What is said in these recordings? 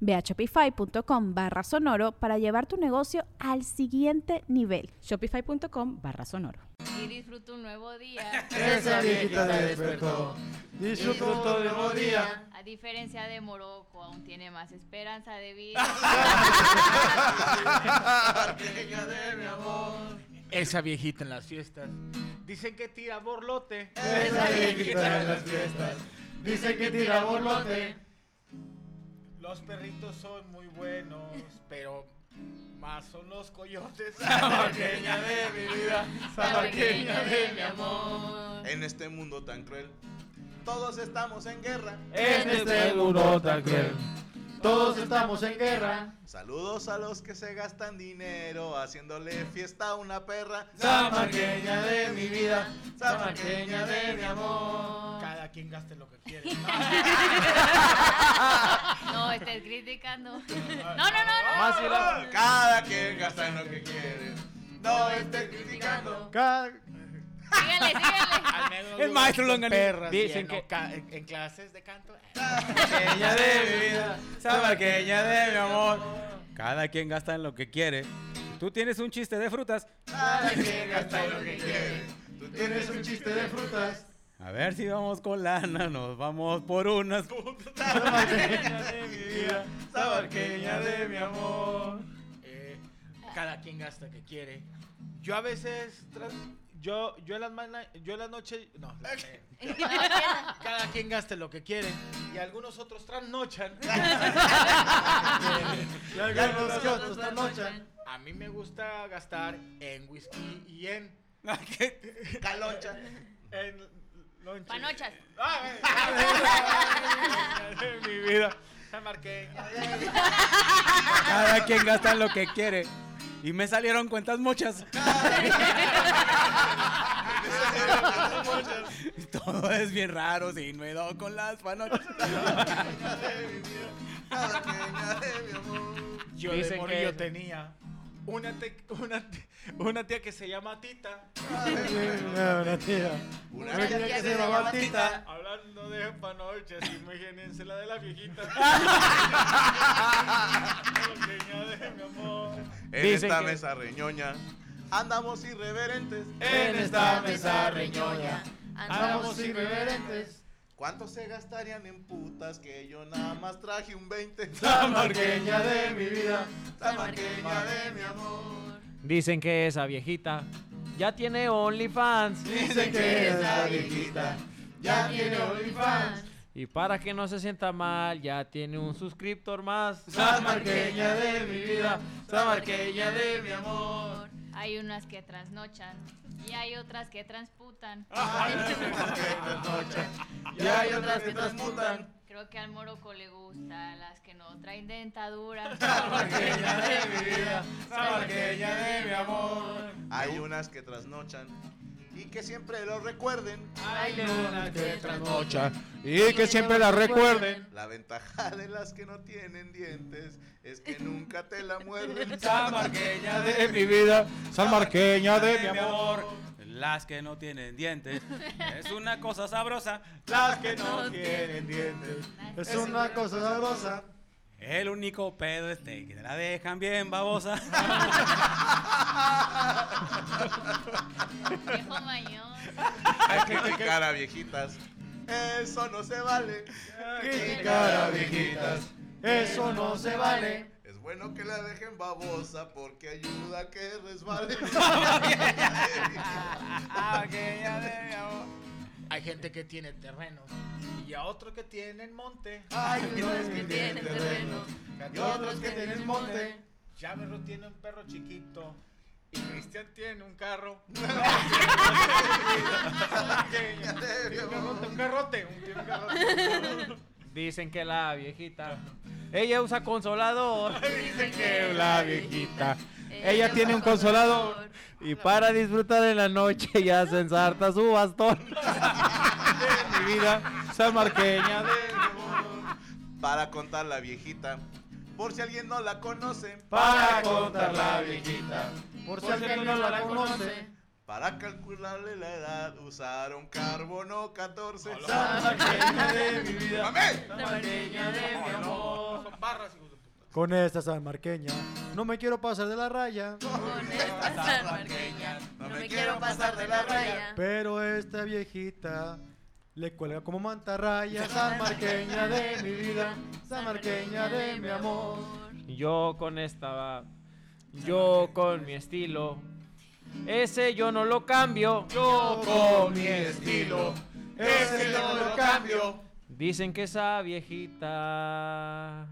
Ve a shopify.com barra sonoro para llevar tu negocio al siguiente nivel. Shopify.com barra sonoro. Y disfruta un nuevo día. Esa viejita se despertó. Disfrutó un nuevo día. A diferencia de Morocco, aún tiene más esperanza de vida. Pequeña de mi amor. Esa viejita en las fiestas. Dicen que tira borlote. Esa viejita en las fiestas. Dice que tira borlote. Los perritos son muy buenos, pero más son los coyotes. Samarqueña de mi vida, samarqueña de mi amor. En este mundo tan cruel, todos estamos en guerra. En este mundo tan cruel. Todos estamos en guerra. Saludos a los que se gastan dinero haciéndole fiesta a una perra. Samarqueña de mi vida. Samarqueña de mi amor. Cada quien gaste lo que quiere. No, estés criticando. No, no, no, no. Cada quien gasta en lo que quiere. No estés criticando. Cada- Síguele, síguele. Al menos El maestro Longaniz. perras Dicen que- ca- en- en clases de canto. Samarqueña de mi vida, samarqueña de mi amor. Cada quien gasta en lo que quiere. Tú tienes un chiste de frutas. Cada quien gasta en lo que quiere. Tú Tienes un chiste de frutas. A ver si vamos con lana, nos vamos por unas. Samarqueña de mi vida. De mi amor. Eh, cada quien gasta que quiere. Yo a veces tra- yo yo en las mañanas, yo en la noche no, la- eh, cada quien gaste lo que quiere y algunos otros trasnochan. Y algunos otros noche. A mí me gusta gastar en whisky y en Caloncha. en lonche. Panochas. Ah, de mi vida. Cada quien gasta en lo que quiere. Y me salieron cuentas muchas. Todo es bien raro si no he dado con las panochas. Cada quien de mi amor. Yo de Dicen morrillo que- tenía una, te- una, te- una tía que se llama Tita. Una tía. Una Una tía que se llama Tita. Hablando de panochas, imagínense la de la viejita. Pequeña de mi amor. En Dicen esta que- mesa reñoña andamos irreverentes. En esta mesa reñoña. Andamos irreverentes. ¿Cuántos se gastarían en putas que yo nada más traje un 20? Samarqueña de mi vida. Samarqueña de mi amor. Dicen que esa viejita ya tiene OnlyFans. Dicen que esa viejita ya tiene OnlyFans. Y para que no se sienta mal, ya tiene un suscriptor más. Samarqueña de mi vida. Samarqueña de mi amor. Hay unas que trasnochan y hay otras que transputan. Y hay otras que transmutan. Creo que al moroco le gusta las que no traen dentadura. Samarqueña de mi vida. Samarqueña de mi amor. Hay unas que trasnochan y que siempre lo recuerden. Hay una que trasnocha y que siempre la recuerden. La ventaja de las que no tienen dientes es que nunca te la muerden. Samarqueña de mi vida, Samarqueña de mi amor. Las que no tienen dientes. Es una cosa sabrosa. Las que no tienen dientes. Es una cosa sabrosa. El único pedo este que te la dejan bien babosa. Viejo mañón. Hay que criticar a viejitas. Eso no se vale. Criticar a viejitas. Eso no se vale. Es bueno que la dejen babosa porque ayuda a que resbale. gente que tiene terrenos y a otros que tienen monte. Hay unos que tienen terreno y otros que tienen monte. Cháverro tiene un perro chiquito y Cristian tiene un carro. un garrote, un garrote. Dicen que la viejita. Ella usa consolador. Dicen que la viejita. Ella tiene un consolador. Y para disfrutar en la noche ya se ensarta su bastón. De mi vida, salmarqueña de mi amor. Para contar la viejita. Por si alguien no la conoce. Para contar la viejita. Por si alguien no la conoce. Para calcularle la edad usaron carbono 14. Salmarqueña de mi vida. ¡Mamé! Salmarqueña de mi amor. Son barras, hijos de. Con esta salmarqueña, no me quiero pasar de la raya. Con esta salmarqueña No me quiero pasar de la raya Pero esta viejita le cuelga como mantarraya. Salmarqueña de mi vida, salmarqueña de mi amor. Yo con esta. Yo con mi estilo. Ese yo no lo cambio. Yo con mi estilo. Ese yo no lo cambio. Dicen que esa viejita.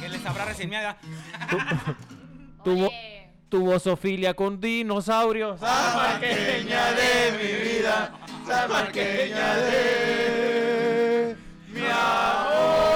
¿A qué le sabrá reseñada? Tuvo, tuvo zoofilia con dinosaurios. Salmarqueña de mi vida, salmarqueña de mi amor.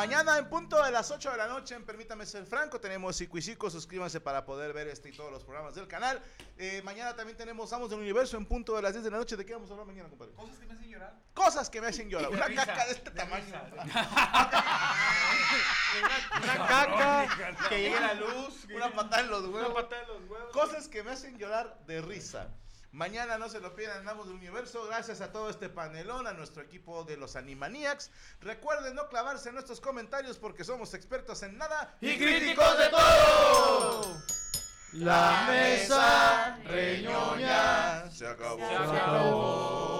Mañana en punto de las 8 de la noche, en Permítame Ser Franco, tenemos Cico y Cico, suscríbanse para poder ver este y todos los programas del canal. Eh, mañana también tenemos Amos del Universo en punto de las 10 de la noche. ¿De qué vamos a hablar mañana, compadre? Cosas que me hacen llorar. Cosas que me hacen llorar. Una risa, caca de este de tamaño. risa, Una caca, que llegue la luz. Una patada en los Una huevos. patada en los huevos. Cosas que me hacen llorar de risa. Mañana no se lo pierdan, andamos del universo. Gracias a todo este panelón, a nuestro equipo de los Animaniacs. Recuerden no clavarse en nuestros comentarios porque somos expertos en nada Y críticos de todo. La mesa reñoña se acabó. Se acabó.